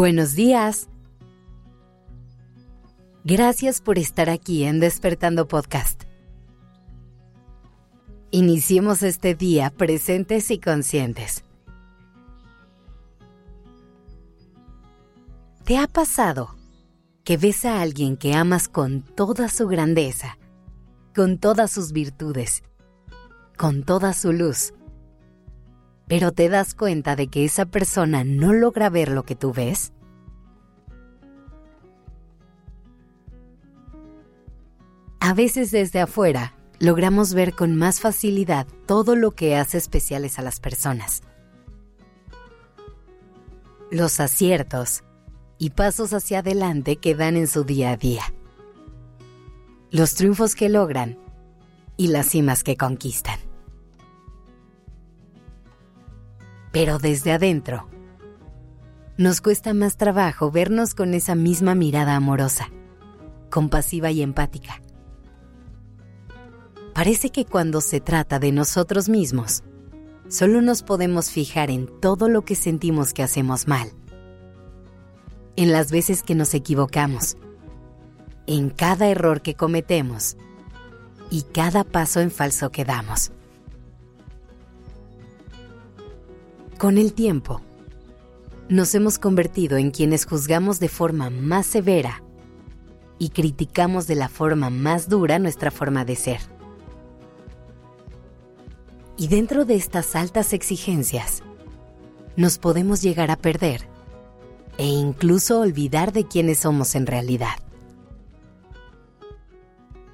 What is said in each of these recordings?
Buenos días. Gracias por estar aquí en Despertando Podcast. Iniciemos este día presentes y conscientes. ¿Te ha pasado que ves a alguien que amas con toda su grandeza, con todas sus virtudes, con toda su luz? Pero te das cuenta de que esa persona no logra ver lo que tú ves? A veces desde afuera logramos ver con más facilidad todo lo que hace especiales a las personas. Los aciertos y pasos hacia adelante que dan en su día a día. Los triunfos que logran y las cimas que conquistan. Pero desde adentro. Nos cuesta más trabajo vernos con esa misma mirada amorosa, compasiva y empática. Parece que cuando se trata de nosotros mismos, solo nos podemos fijar en todo lo que sentimos que hacemos mal, en las veces que nos equivocamos, en cada error que cometemos y cada paso en falso que damos. Con el tiempo, nos hemos convertido en quienes juzgamos de forma más severa y criticamos de la forma más dura nuestra forma de ser. Y dentro de estas altas exigencias, nos podemos llegar a perder e incluso olvidar de quiénes somos en realidad.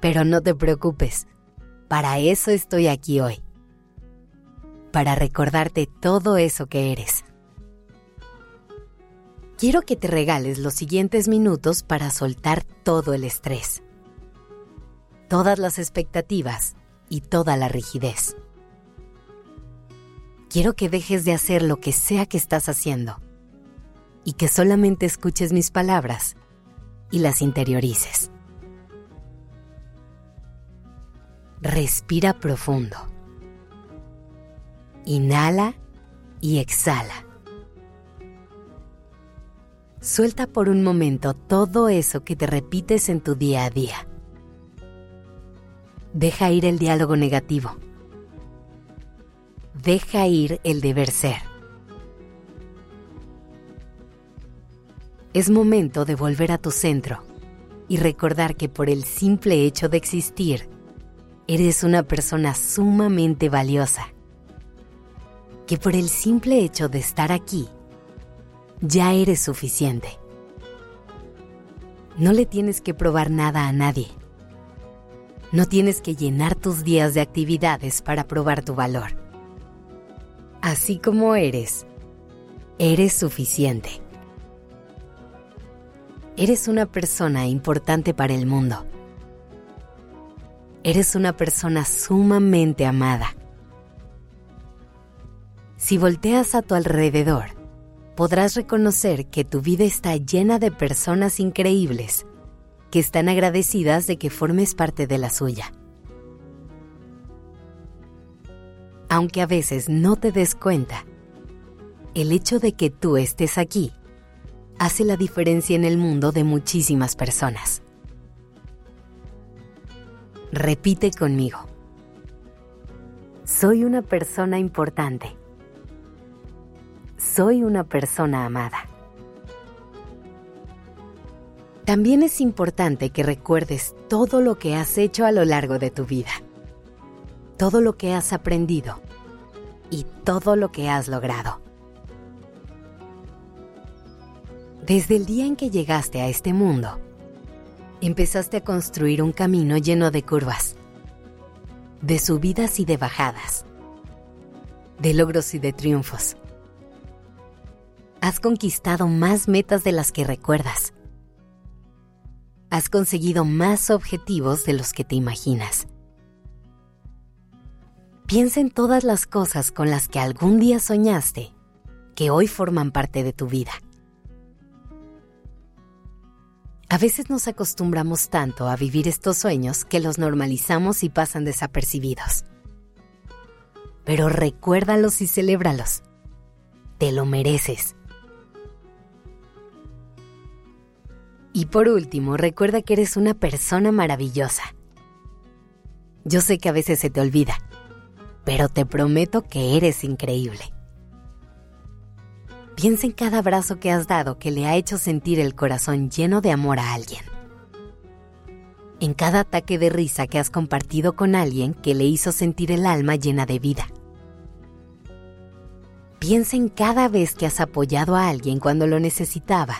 Pero no te preocupes, para eso estoy aquí hoy para recordarte todo eso que eres. Quiero que te regales los siguientes minutos para soltar todo el estrés, todas las expectativas y toda la rigidez. Quiero que dejes de hacer lo que sea que estás haciendo y que solamente escuches mis palabras y las interiorices. Respira profundo. Inhala y exhala. Suelta por un momento todo eso que te repites en tu día a día. Deja ir el diálogo negativo. Deja ir el deber ser. Es momento de volver a tu centro y recordar que por el simple hecho de existir, eres una persona sumamente valiosa que por el simple hecho de estar aquí, ya eres suficiente. No le tienes que probar nada a nadie. No tienes que llenar tus días de actividades para probar tu valor. Así como eres, eres suficiente. Eres una persona importante para el mundo. Eres una persona sumamente amada si volteas a tu alrededor, podrás reconocer que tu vida está llena de personas increíbles que están agradecidas de que formes parte de la suya. Aunque a veces no te des cuenta, el hecho de que tú estés aquí hace la diferencia en el mundo de muchísimas personas. Repite conmigo. Soy una persona importante soy una persona amada. También es importante que recuerdes todo lo que has hecho a lo largo de tu vida, todo lo que has aprendido y todo lo que has logrado. Desde el día en que llegaste a este mundo, empezaste a construir un camino lleno de curvas, de subidas y de bajadas, de logros y de triunfos Has conquistado más metas de las que recuerdas. Has conseguido más objetivos de los que te imaginas. Piensa en todas las cosas con las que algún día soñaste, que hoy forman parte de tu vida. A veces nos acostumbramos tanto a vivir estos sueños que los normalizamos y pasan desapercibidos. Pero recuérdalos y celébralos. Te lo mereces. Y por último, recuerda que eres una persona maravillosa. Yo sé que a veces se te olvida, pero te prometo que eres increíble. Piensa en cada abrazo que has dado que le ha hecho sentir el corazón lleno de amor a alguien. En cada ataque de risa que has compartido con alguien que le hizo sentir el alma llena de vida. Piensa en cada vez que has apoyado a alguien cuando lo necesitaba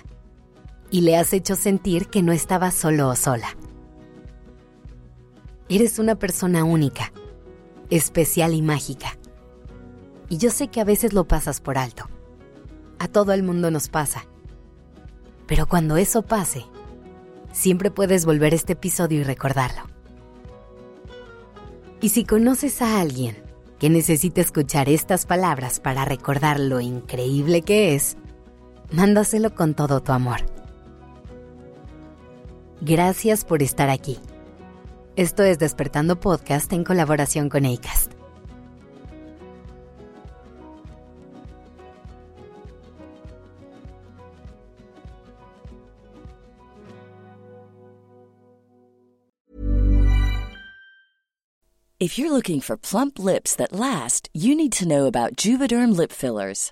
y le has hecho sentir que no estaba solo o sola. Eres una persona única, especial y mágica. Y yo sé que a veces lo pasas por alto. A todo el mundo nos pasa. Pero cuando eso pase, siempre puedes volver este episodio y recordarlo. Y si conoces a alguien que necesite escuchar estas palabras para recordar lo increíble que es, mándaselo con todo tu amor. Gracias por estar aquí. Esto es Despertando Podcast en colaboración con ACAST. If you're looking for plump lips that last, you need to know about Juvederm lip fillers.